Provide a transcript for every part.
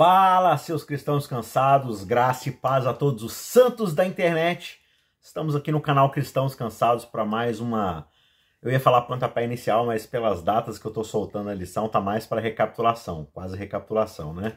Fala, seus cristãos cansados, graça e paz a todos os santos da internet. Estamos aqui no canal Cristãos Cansados para mais uma. Eu ia falar pontapé inicial, mas pelas datas que eu estou soltando a lição, tá mais para recapitulação, quase recapitulação, né?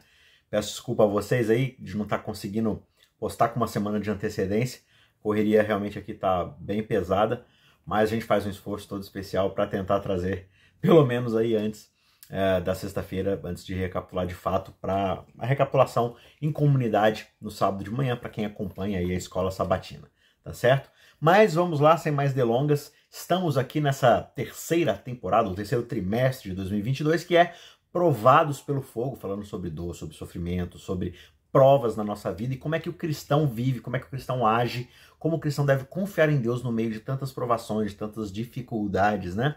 Peço desculpa a vocês aí de não estar tá conseguindo postar com uma semana de antecedência. Correria realmente aqui tá bem pesada, mas a gente faz um esforço todo especial para tentar trazer, pelo menos aí antes é, da sexta-feira, antes de recapitular de fato, para a recapitulação em comunidade no sábado de manhã, para quem acompanha aí a escola sabatina, tá certo? Mas vamos lá, sem mais delongas, estamos aqui nessa terceira temporada, o terceiro trimestre de 2022, que é Provados pelo Fogo, falando sobre dor, sobre sofrimento, sobre provas na nossa vida e como é que o cristão vive, como é que o cristão age, como o cristão deve confiar em Deus no meio de tantas provações, de tantas dificuldades, né?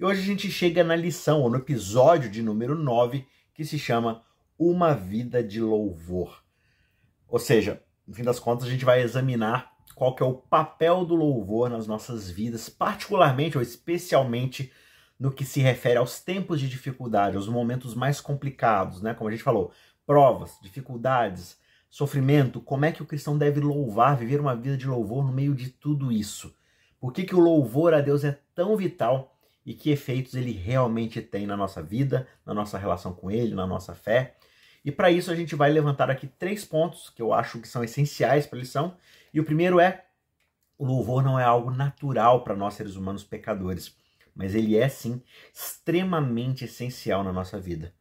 E hoje a gente chega na lição, ou no episódio de número 9, que se chama Uma Vida de Louvor. Ou seja, no fim das contas, a gente vai examinar qual que é o papel do louvor nas nossas vidas, particularmente ou especialmente no que se refere aos tempos de dificuldade, aos momentos mais complicados, né? Como a gente falou, provas, dificuldades, sofrimento, como é que o cristão deve louvar, viver uma vida de louvor no meio de tudo isso? Por que, que o louvor a Deus é tão vital e que efeitos ele realmente tem na nossa vida, na nossa relação com ele, na nossa fé. E para isso a gente vai levantar aqui três pontos que eu acho que são essenciais para a lição. E o primeiro é: o louvor não é algo natural para nós seres humanos pecadores, mas ele é sim extremamente essencial na nossa vida.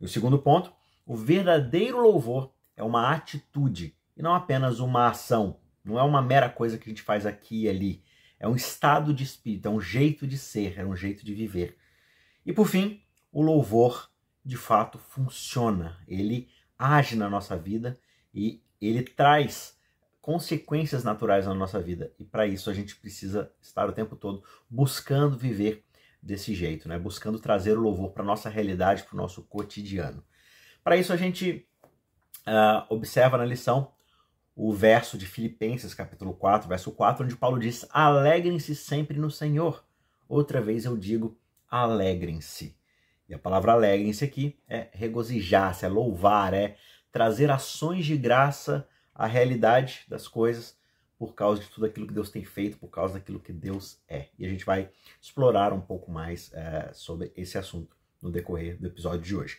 E o segundo ponto: o verdadeiro louvor é uma atitude e não apenas uma ação. Não é uma mera coisa que a gente faz aqui e ali é um estado de espírito, é um jeito de ser, é um jeito de viver. E por fim, o louvor de fato funciona, ele age na nossa vida e ele traz consequências naturais na nossa vida. E para isso a gente precisa estar o tempo todo buscando viver desse jeito, né? Buscando trazer o louvor para nossa realidade, para o nosso cotidiano. Para isso a gente uh, observa na lição o verso de Filipenses, capítulo 4, verso 4, onde Paulo diz: Alegrem-se sempre no Senhor. Outra vez eu digo: alegrem-se. E a palavra alegrem-se aqui é regozijar-se, é louvar, é trazer ações de graça à realidade das coisas por causa de tudo aquilo que Deus tem feito, por causa daquilo que Deus é. E a gente vai explorar um pouco mais é, sobre esse assunto no decorrer do episódio de hoje.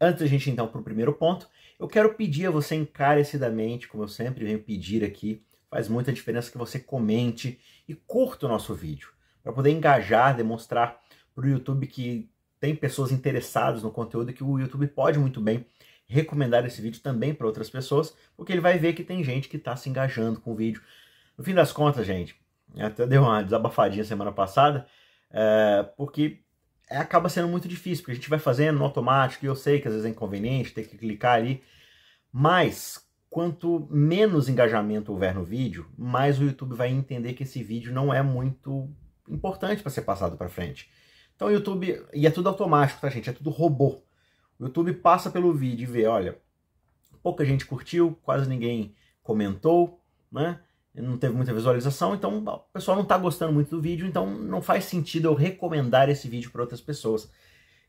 Antes da gente então para o primeiro ponto, eu quero pedir a você encarecidamente, como eu sempre venho pedir aqui, faz muita diferença que você comente e curta o nosso vídeo, para poder engajar, demonstrar para o YouTube que tem pessoas interessadas no conteúdo que o YouTube pode muito bem recomendar esse vídeo também para outras pessoas, porque ele vai ver que tem gente que está se engajando com o vídeo. No fim das contas, gente, até deu uma desabafadinha semana passada, é, porque acaba sendo muito difícil, porque a gente vai fazendo no automático, e eu sei que às vezes é inconveniente ter que clicar ali, mas quanto menos engajamento houver no vídeo, mais o YouTube vai entender que esse vídeo não é muito importante para ser passado para frente. Então o YouTube, e é tudo automático, tá gente? É tudo robô. O YouTube passa pelo vídeo e vê, olha, pouca gente curtiu, quase ninguém comentou, né? Não teve muita visualização, então o pessoal não está gostando muito do vídeo, então não faz sentido eu recomendar esse vídeo para outras pessoas.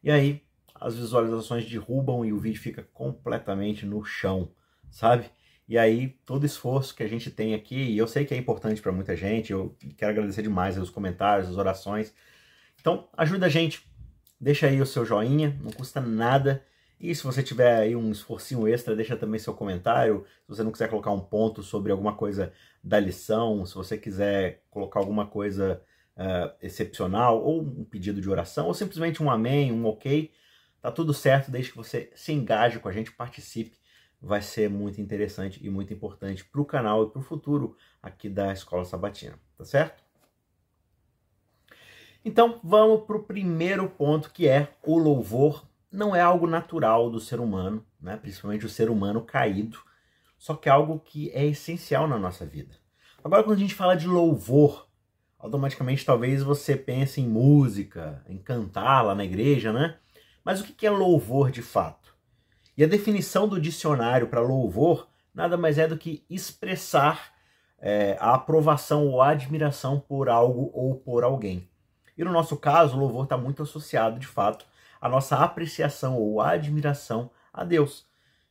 E aí as visualizações derrubam e o vídeo fica completamente no chão, sabe? E aí todo esforço que a gente tem aqui, e eu sei que é importante para muita gente, eu quero agradecer demais os comentários, as orações. Então ajuda a gente, deixa aí o seu joinha, não custa nada e se você tiver aí um esforcinho extra, deixa também seu comentário. Se você não quiser colocar um ponto sobre alguma coisa da lição, se você quiser colocar alguma coisa uh, excepcional, ou um pedido de oração, ou simplesmente um amém, um ok, tá tudo certo, desde que você se engaje com a gente, participe. Vai ser muito interessante e muito importante para o canal e para o futuro aqui da Escola Sabatina, tá certo? Então vamos para o primeiro ponto que é o louvor não é algo natural do ser humano, né? principalmente o ser humano caído, só que é algo que é essencial na nossa vida. Agora, quando a gente fala de louvor, automaticamente talvez você pense em música, em cantar lá na igreja, né? Mas o que é louvor de fato? E a definição do dicionário para louvor nada mais é do que expressar é, a aprovação ou admiração por algo ou por alguém. E no nosso caso, o louvor está muito associado, de fato, a nossa apreciação ou admiração a Deus.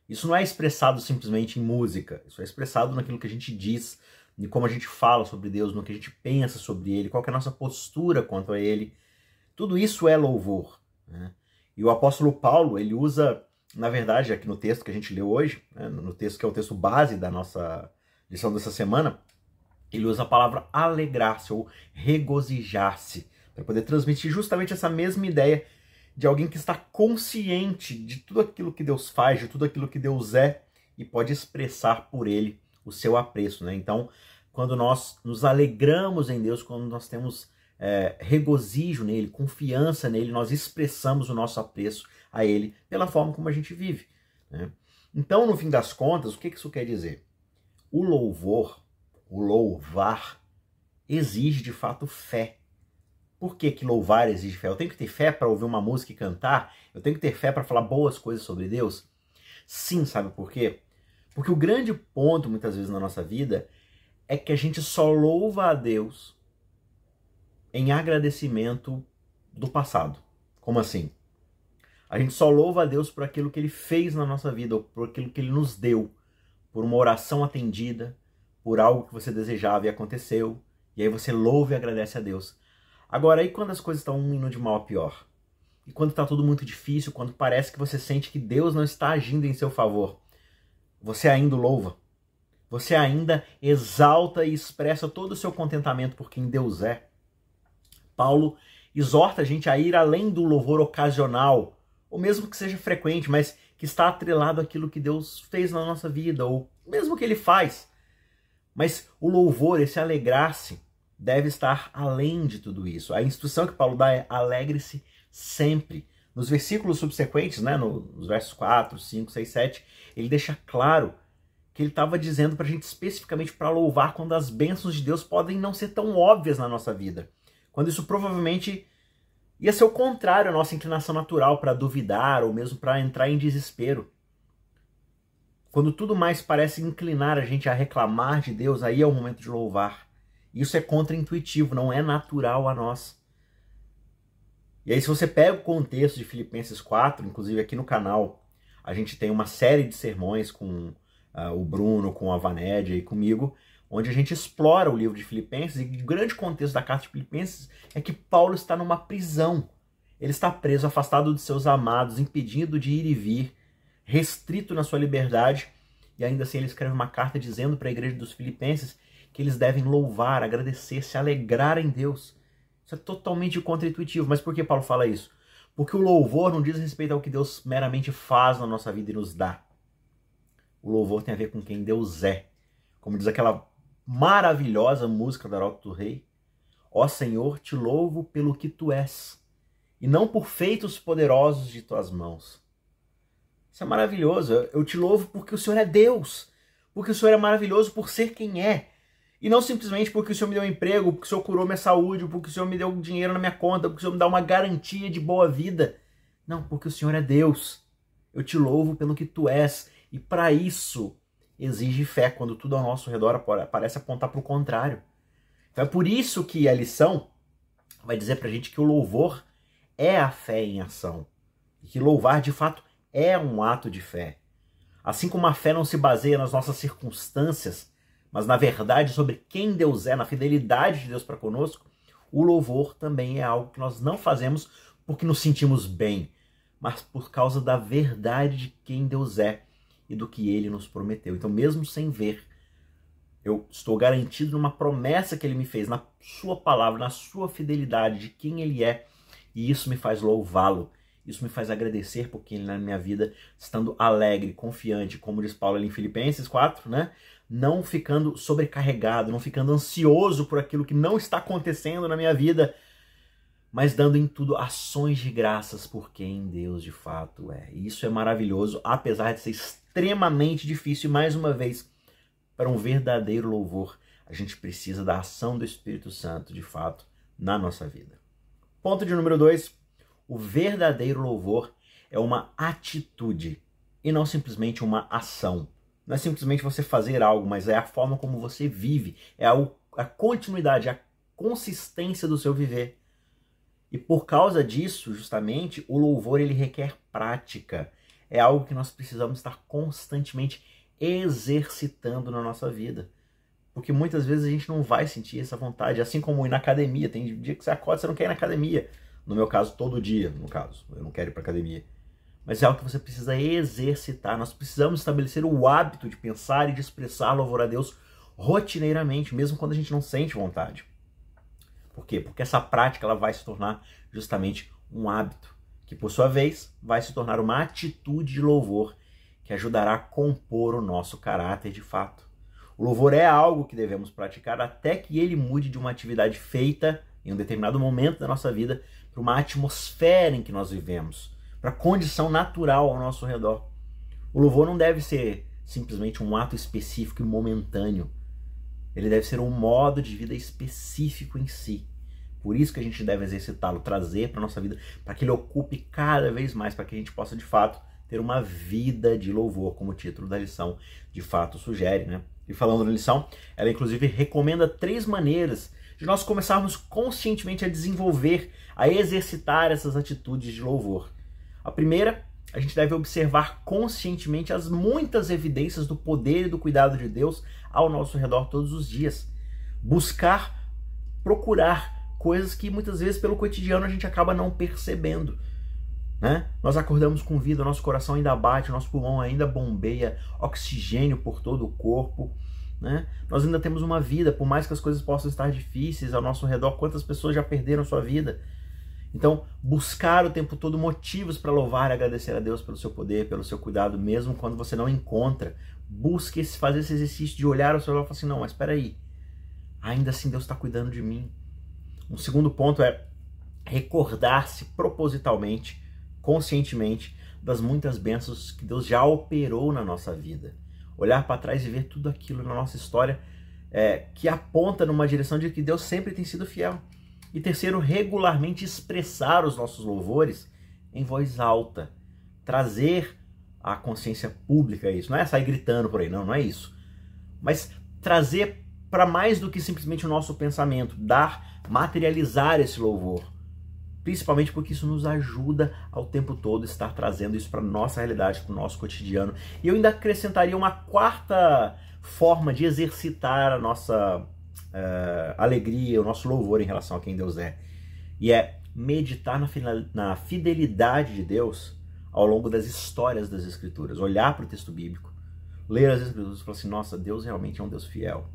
Isso não é expressado simplesmente em música, isso é expressado naquilo que a gente diz, em como a gente fala sobre Deus, no que a gente pensa sobre Ele, qual é a nossa postura quanto a Ele. Tudo isso é louvor. Né? E o apóstolo Paulo, ele usa, na verdade, aqui no texto que a gente leu hoje, né, no texto que é o texto base da nossa lição dessa semana, ele usa a palavra alegrar-se ou regozijar-se, para poder transmitir justamente essa mesma ideia de alguém que está consciente de tudo aquilo que Deus faz, de tudo aquilo que Deus é e pode expressar por ele o seu apreço. Né? Então, quando nós nos alegramos em Deus, quando nós temos é, regozijo nele, confiança nele, nós expressamos o nosso apreço a ele pela forma como a gente vive. Né? Então, no fim das contas, o que isso quer dizer? O louvor, o louvar, exige de fato fé. Por que, que louvar exige fé? Eu tenho que ter fé para ouvir uma música e cantar? Eu tenho que ter fé para falar boas coisas sobre Deus? Sim, sabe por quê? Porque o grande ponto, muitas vezes, na nossa vida é que a gente só louva a Deus em agradecimento do passado. Como assim? A gente só louva a Deus por aquilo que ele fez na nossa vida, ou por aquilo que ele nos deu, por uma oração atendida, por algo que você desejava e aconteceu, e aí você louva e agradece a Deus. Agora, aí quando as coisas estão indo de mal a pior? E quando está tudo muito difícil, quando parece que você sente que Deus não está agindo em seu favor, você ainda louva. Você ainda exalta e expressa todo o seu contentamento por quem Deus é. Paulo exorta a gente a ir além do louvor ocasional, ou mesmo que seja frequente, mas que está atrelado àquilo que Deus fez na nossa vida, ou mesmo que ele faz. Mas o louvor, esse alegrar-se, deve estar além de tudo isso. A instrução que Paulo dá é alegre-se sempre. Nos versículos subsequentes, né, nos versos 4, 5, 6, 7, ele deixa claro que ele estava dizendo para a gente especificamente para louvar quando as bênçãos de Deus podem não ser tão óbvias na nossa vida. Quando isso provavelmente ia ser o contrário à nossa inclinação natural para duvidar ou mesmo para entrar em desespero. Quando tudo mais parece inclinar a gente a reclamar de Deus, aí é o momento de louvar. Isso é contraintuitivo, não é natural a nós. E aí, se você pega o contexto de Filipenses 4, inclusive aqui no canal, a gente tem uma série de sermões com uh, o Bruno, com a Vanédia e comigo, onde a gente explora o livro de Filipenses, e o grande contexto da carta de Filipenses é que Paulo está numa prisão. Ele está preso, afastado de seus amados, impedido de ir e vir, restrito na sua liberdade, e ainda assim ele escreve uma carta dizendo para a igreja dos Filipenses que eles devem louvar, agradecer, se alegrar em Deus. Isso é totalmente contra-intuitivo. Mas por que Paulo fala isso? Porque o louvor não diz respeito ao que Deus meramente faz na nossa vida e nos dá. O louvor tem a ver com quem Deus é. Como diz aquela maravilhosa música da Arauto do Rei. Ó Senhor, te louvo pelo que tu és, e não por feitos poderosos de tuas mãos. Isso é maravilhoso. Eu te louvo porque o Senhor é Deus. Porque o Senhor é maravilhoso por ser quem é. E não simplesmente porque o Senhor me deu um emprego, porque o Senhor curou minha saúde, porque o Senhor me deu dinheiro na minha conta, porque o Senhor me dá uma garantia de boa vida. Não, porque o Senhor é Deus. Eu te louvo pelo que tu és. E para isso exige fé, quando tudo ao nosso redor parece apontar para o contrário. Então é por isso que a lição vai dizer para a gente que o louvor é a fé em ação. E que louvar de fato é um ato de fé. Assim como a fé não se baseia nas nossas circunstâncias, mas na verdade sobre quem Deus é, na fidelidade de Deus para conosco, o louvor também é algo que nós não fazemos porque nos sentimos bem, mas por causa da verdade de quem Deus é e do que ele nos prometeu. Então, mesmo sem ver, eu estou garantido numa promessa que ele me fez, na sua palavra, na sua fidelidade de quem ele é, e isso me faz louvá-lo. Isso me faz agradecer porque ele na minha vida, estando alegre, confiante, como diz Paulo ali em Filipenses 4, né? não ficando sobrecarregado, não ficando ansioso por aquilo que não está acontecendo na minha vida, mas dando em tudo ações de graças por quem Deus de fato é. Isso é maravilhoso, apesar de ser extremamente difícil. E mais uma vez, para um verdadeiro louvor, a gente precisa da ação do Espírito Santo de fato na nossa vida. Ponto de número dois: o verdadeiro louvor é uma atitude e não simplesmente uma ação. Não é simplesmente você fazer algo, mas é a forma como você vive, é a, a continuidade, a consistência do seu viver. E por causa disso, justamente, o louvor ele requer prática. é algo que nós precisamos estar constantemente exercitando na nossa vida. Porque muitas vezes a gente não vai sentir essa vontade, assim como ir na academia. Tem dia que você acorda e você não quer ir na academia. No meu caso, todo dia, no caso. Eu não quero ir para academia. Mas é algo que você precisa exercitar. Nós precisamos estabelecer o hábito de pensar e de expressar louvor a Deus rotineiramente, mesmo quando a gente não sente vontade. Por quê? Porque essa prática ela vai se tornar justamente um hábito, que por sua vez vai se tornar uma atitude de louvor que ajudará a compor o nosso caráter de fato. O louvor é algo que devemos praticar até que ele mude de uma atividade feita em um determinado momento da nossa vida para uma atmosfera em que nós vivemos, para a condição natural ao nosso redor. O louvor não deve ser simplesmente um ato específico e momentâneo. Ele deve ser um modo de vida específico em si. Por isso que a gente deve exercitá-lo, trazer para a nossa vida, para que ele ocupe cada vez mais, para que a gente possa de fato ter uma vida de louvor, como o título da lição de fato sugere, né? E falando na lição, ela inclusive recomenda três maneiras de nós começarmos conscientemente a desenvolver, a exercitar essas atitudes de louvor. A primeira, a gente deve observar conscientemente as muitas evidências do poder e do cuidado de Deus ao nosso redor todos os dias. Buscar, procurar coisas que muitas vezes pelo cotidiano a gente acaba não percebendo. Né? Nós acordamos com vida, nosso coração ainda bate, nosso pulmão ainda bombeia oxigênio por todo o corpo. Né? Nós ainda temos uma vida, por mais que as coisas possam estar difíceis ao nosso redor, quantas pessoas já perderam sua vida? Então, buscar o tempo todo motivos para louvar e agradecer a Deus pelo seu poder, pelo seu cuidado, mesmo quando você não encontra. Busque fazer esse exercício de olhar ao seu redor e falar assim: não, mas espera aí, ainda assim Deus está cuidando de mim. Um segundo ponto é recordar-se propositalmente conscientemente das muitas bênçãos que Deus já operou na nossa vida. Olhar para trás e ver tudo aquilo na nossa história é, que aponta numa direção de que Deus sempre tem sido fiel. E terceiro, regularmente expressar os nossos louvores em voz alta. Trazer a consciência pública isso. Não é sair gritando por aí, não, não é isso. Mas trazer para mais do que simplesmente o nosso pensamento, dar, materializar esse louvor principalmente porque isso nos ajuda ao tempo todo estar trazendo isso para nossa realidade, para o nosso cotidiano. E eu ainda acrescentaria uma quarta forma de exercitar a nossa uh, alegria, o nosso louvor em relação a quem Deus é, e é meditar na, fidelidade de Deus ao longo das histórias das Escrituras, olhar para o texto bíblico, ler as Escrituras e falar assim: nossa, Deus realmente é um Deus fiel.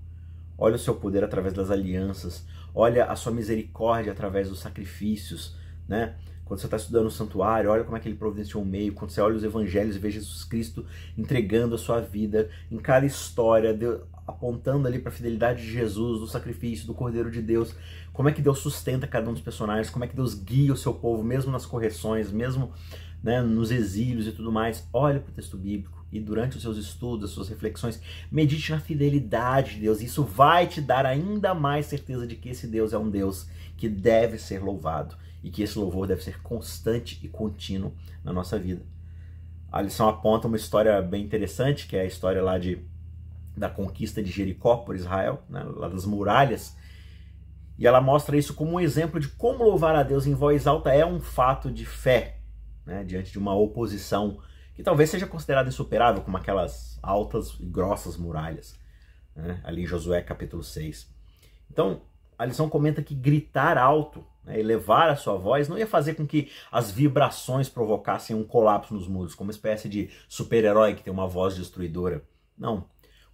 Olha o seu poder através das alianças, olha a sua misericórdia através dos sacrifícios, né? Quando você está estudando o santuário, olha como é que ele providenciou o meio. Quando você olha os evangelhos e vê Jesus Cristo entregando a sua vida em cada história, Deus, apontando ali para a fidelidade de Jesus, do sacrifício, do Cordeiro de Deus, como é que Deus sustenta cada um dos personagens, como é que Deus guia o seu povo, mesmo nas correções, mesmo né, nos exílios e tudo mais. Olha para o texto bíblico e durante os seus estudos, as suas reflexões, medite na fidelidade de Deus. Isso vai te dar ainda mais certeza de que esse Deus é um Deus que deve ser louvado e que esse louvor deve ser constante e contínuo na nossa vida. A lição aponta uma história bem interessante, que é a história lá de, da conquista de Jericó por Israel, né, lá das muralhas. E ela mostra isso como um exemplo de como louvar a Deus em voz alta é um fato de fé, né, diante de uma oposição que talvez seja considerada insuperável, como aquelas altas e grossas muralhas, né, ali em Josué capítulo 6. Então, a lição comenta que gritar alto né, elevar a sua voz, não ia fazer com que as vibrações provocassem um colapso nos muros, como uma espécie de super-herói que tem uma voz destruidora. Não.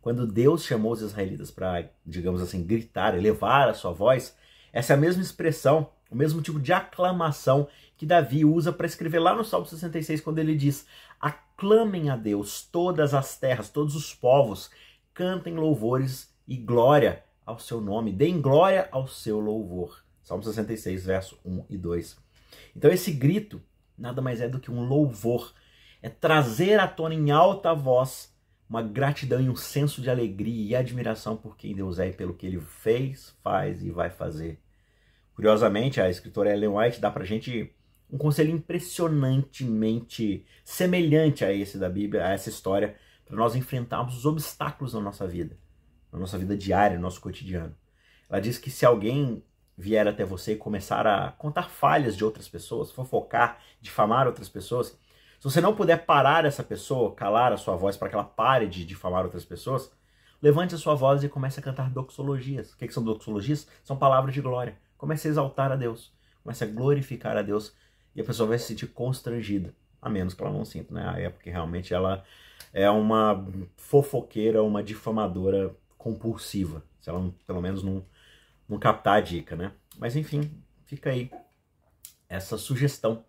Quando Deus chamou os israelitas para, digamos assim, gritar, elevar a sua voz, essa é a mesma expressão, o mesmo tipo de aclamação que Davi usa para escrever lá no Salmo 66, quando ele diz: Aclamem a Deus todas as terras, todos os povos, cantem louvores e glória ao seu nome, deem glória ao seu louvor. Salmo 66, verso 1 e 2. Então esse grito nada mais é do que um louvor, é trazer à tona em alta voz uma gratidão e um senso de alegria e admiração por quem Deus é e pelo que ele fez, faz e vai fazer. Curiosamente, a escritora Ellen White dá pra gente um conselho impressionantemente semelhante a esse da Bíblia, a essa história, para nós enfrentarmos os obstáculos na nossa vida, na nossa vida diária, no nosso cotidiano. Ela diz que se alguém vier até você e começar a contar falhas de outras pessoas, fofocar, difamar outras pessoas, Se você não puder parar essa pessoa, calar a sua voz para que ela pare de difamar outras pessoas, levante a sua voz e comece a cantar doxologias. O que, que são doxologias? São palavras de glória. Comece a exaltar a Deus, comece a glorificar a Deus e a pessoa vai se sentir constrangida, a menos que ela não sinta, né? É porque realmente ela é uma fofoqueira, uma difamadora compulsiva, se ela pelo menos não, não captar a dica, né? Mas enfim, fica aí essa sugestão.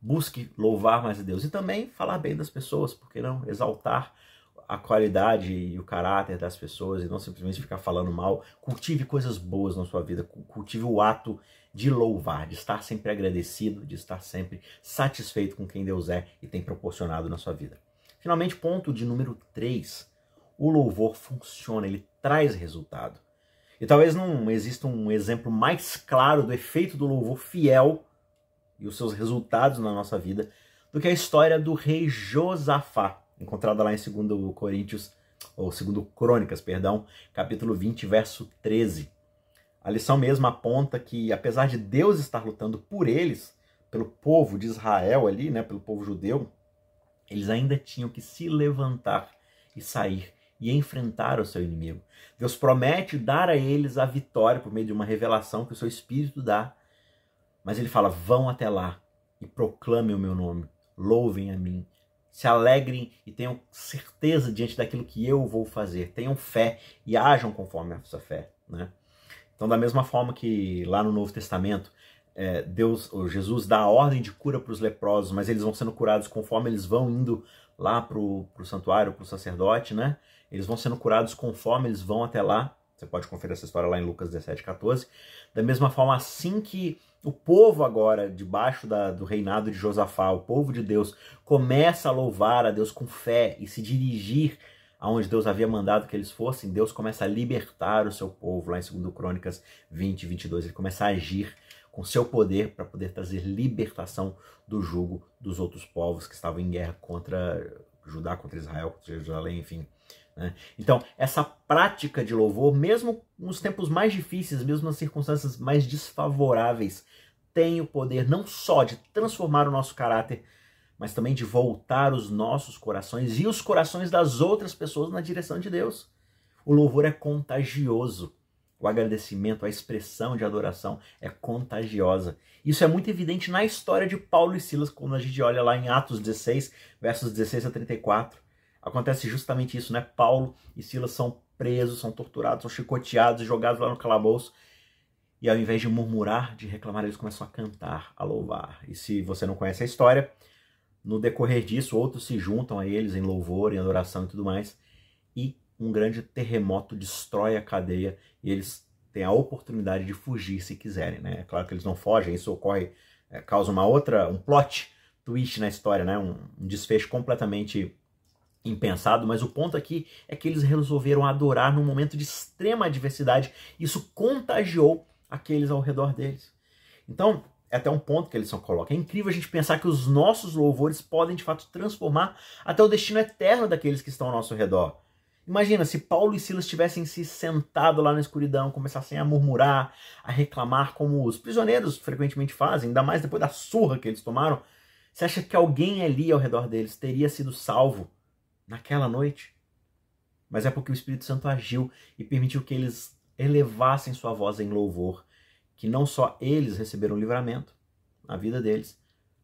Busque louvar mais a Deus e também falar bem das pessoas, porque não exaltar a qualidade e o caráter das pessoas e não simplesmente ficar falando mal. Cultive coisas boas na sua vida, cultive o ato de louvar, de estar sempre agradecido, de estar sempre satisfeito com quem Deus é e tem proporcionado na sua vida. Finalmente, ponto de número 3. O louvor funciona, ele traz resultado. E talvez não exista um exemplo mais claro do efeito do louvor fiel e os seus resultados na nossa vida do que a história do rei Josafá, encontrada lá em 2 Coríntios, ou 2 Crônicas, perdão, capítulo 20, verso 13. A lição mesmo aponta que, apesar de Deus estar lutando por eles, pelo povo de Israel ali, né, pelo povo judeu, eles ainda tinham que se levantar e sair e enfrentar o seu inimigo. Deus promete dar a eles a vitória por meio de uma revelação que o seu espírito dá mas ele fala: vão até lá e proclamem o meu nome, louvem a mim, se alegrem e tenham certeza diante daquilo que eu vou fazer, tenham fé e ajam conforme essa fé. Né? Então, da mesma forma que lá no Novo Testamento, é, Deus, Jesus dá a ordem de cura para os leprosos, mas eles vão sendo curados conforme eles vão indo lá para o santuário, para o sacerdote, né? Eles vão sendo curados conforme eles vão até lá. Você pode conferir essa história lá em Lucas 17, 14. Da mesma forma, assim que o povo agora, debaixo da, do reinado de Josafá, o povo de Deus, começa a louvar a Deus com fé e se dirigir aonde Deus havia mandado que eles fossem, Deus começa a libertar o seu povo, lá em 2 Crônicas 20, 22, ele começa a agir com seu poder para poder trazer libertação do jugo dos outros povos que estavam em guerra contra Judá, contra Israel, contra Jerusalém, enfim. Né? Então, essa prática de louvor, mesmo nos tempos mais difíceis, mesmo nas circunstâncias mais desfavoráveis, tem o poder não só de transformar o nosso caráter, mas também de voltar os nossos corações e os corações das outras pessoas na direção de Deus. O louvor é contagioso. O agradecimento, a expressão de adoração é contagiosa. Isso é muito evidente na história de Paulo e Silas, quando a gente olha lá em Atos 16, versos 16 a 34 acontece justamente isso, né? Paulo e Silas são presos, são torturados, são chicoteados, jogados lá no calabouço. E ao invés de murmurar, de reclamar, eles começam a cantar, a louvar. E se você não conhece a história, no decorrer disso, outros se juntam a eles em louvor, em adoração e tudo mais. Um grande terremoto destrói a cadeia e eles têm a oportunidade de fugir se quiserem, né? É claro que eles não fogem, isso ocorre, é, causa uma outra, um plot twist na história, né? Um, um desfecho completamente impensado, mas o ponto aqui é que eles resolveram adorar num momento de extrema adversidade. Isso contagiou aqueles ao redor deles. Então, é até um ponto que eles só colocam. É incrível a gente pensar que os nossos louvores podem de fato transformar até o destino eterno daqueles que estão ao nosso redor. Imagina se Paulo e Silas tivessem se sentado lá na escuridão, começassem a murmurar, a reclamar, como os prisioneiros frequentemente fazem, ainda mais depois da surra que eles tomaram. Você acha que alguém ali ao redor deles teria sido salvo naquela noite. Mas é porque o Espírito Santo agiu e permitiu que eles elevassem sua voz em louvor, que não só eles receberam livramento na vida deles,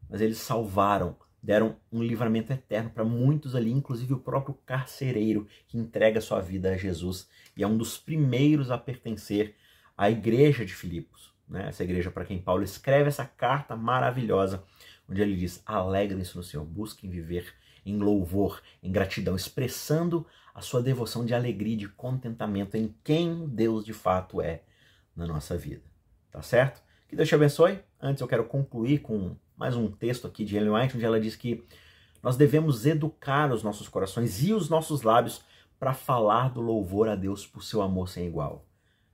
mas eles salvaram, deram um livramento eterno para muitos ali, inclusive o próprio carcereiro que entrega sua vida a Jesus e é um dos primeiros a pertencer à igreja de Filipos, né? essa igreja para quem Paulo escreve essa carta maravilhosa, onde ele diz: alegrem-se no Senhor, busquem viver em louvor, em gratidão, expressando a sua devoção de alegria de contentamento em quem Deus de fato é na nossa vida. Tá certo? Que Deus te abençoe. Antes eu quero concluir com mais um texto aqui de Ellen White, onde ela diz que nós devemos educar os nossos corações e os nossos lábios para falar do louvor a Deus por seu amor sem igual.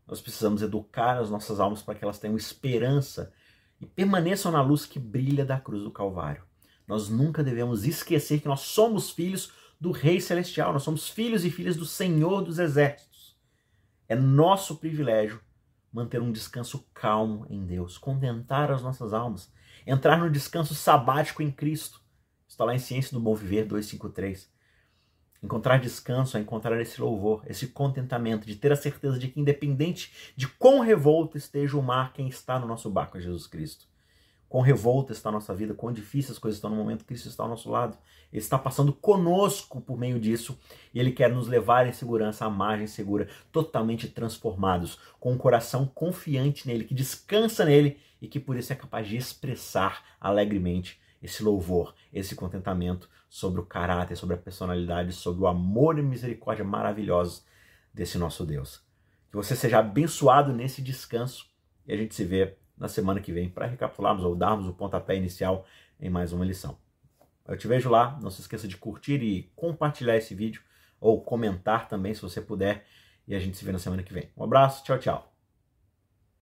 Nós precisamos educar as nossas almas para que elas tenham esperança e permaneçam na luz que brilha da cruz do Calvário. Nós nunca devemos esquecer que nós somos filhos do Rei Celestial, nós somos filhos e filhas do Senhor dos Exércitos. É nosso privilégio manter um descanso calmo em Deus, contentar as nossas almas, entrar no descanso sabático em Cristo Está lá em Ciência do Bom Viver 253. Encontrar descanso é encontrar esse louvor, esse contentamento, de ter a certeza de que, independente de quão revolto esteja o mar, quem está no nosso barco é Jesus Cristo. Quão revolta está a nossa vida, quão difíceis as coisas estão no momento, Cristo está ao nosso lado. Ele está passando conosco por meio disso e Ele quer nos levar em segurança à margem segura, totalmente transformados, com um coração confiante nele, que descansa nele e que por isso é capaz de expressar alegremente esse louvor, esse contentamento sobre o caráter, sobre a personalidade, sobre o amor e misericórdia maravilhosos desse nosso Deus. Que você seja abençoado nesse descanso e a gente se vê na semana que vem para recapitularmos ou darmos o pontapé inicial em mais uma lição. Eu te vejo lá, não se esqueça de curtir e compartilhar esse vídeo ou comentar também se você puder e a gente se vê na semana que vem. Um abraço, tchau, tchau.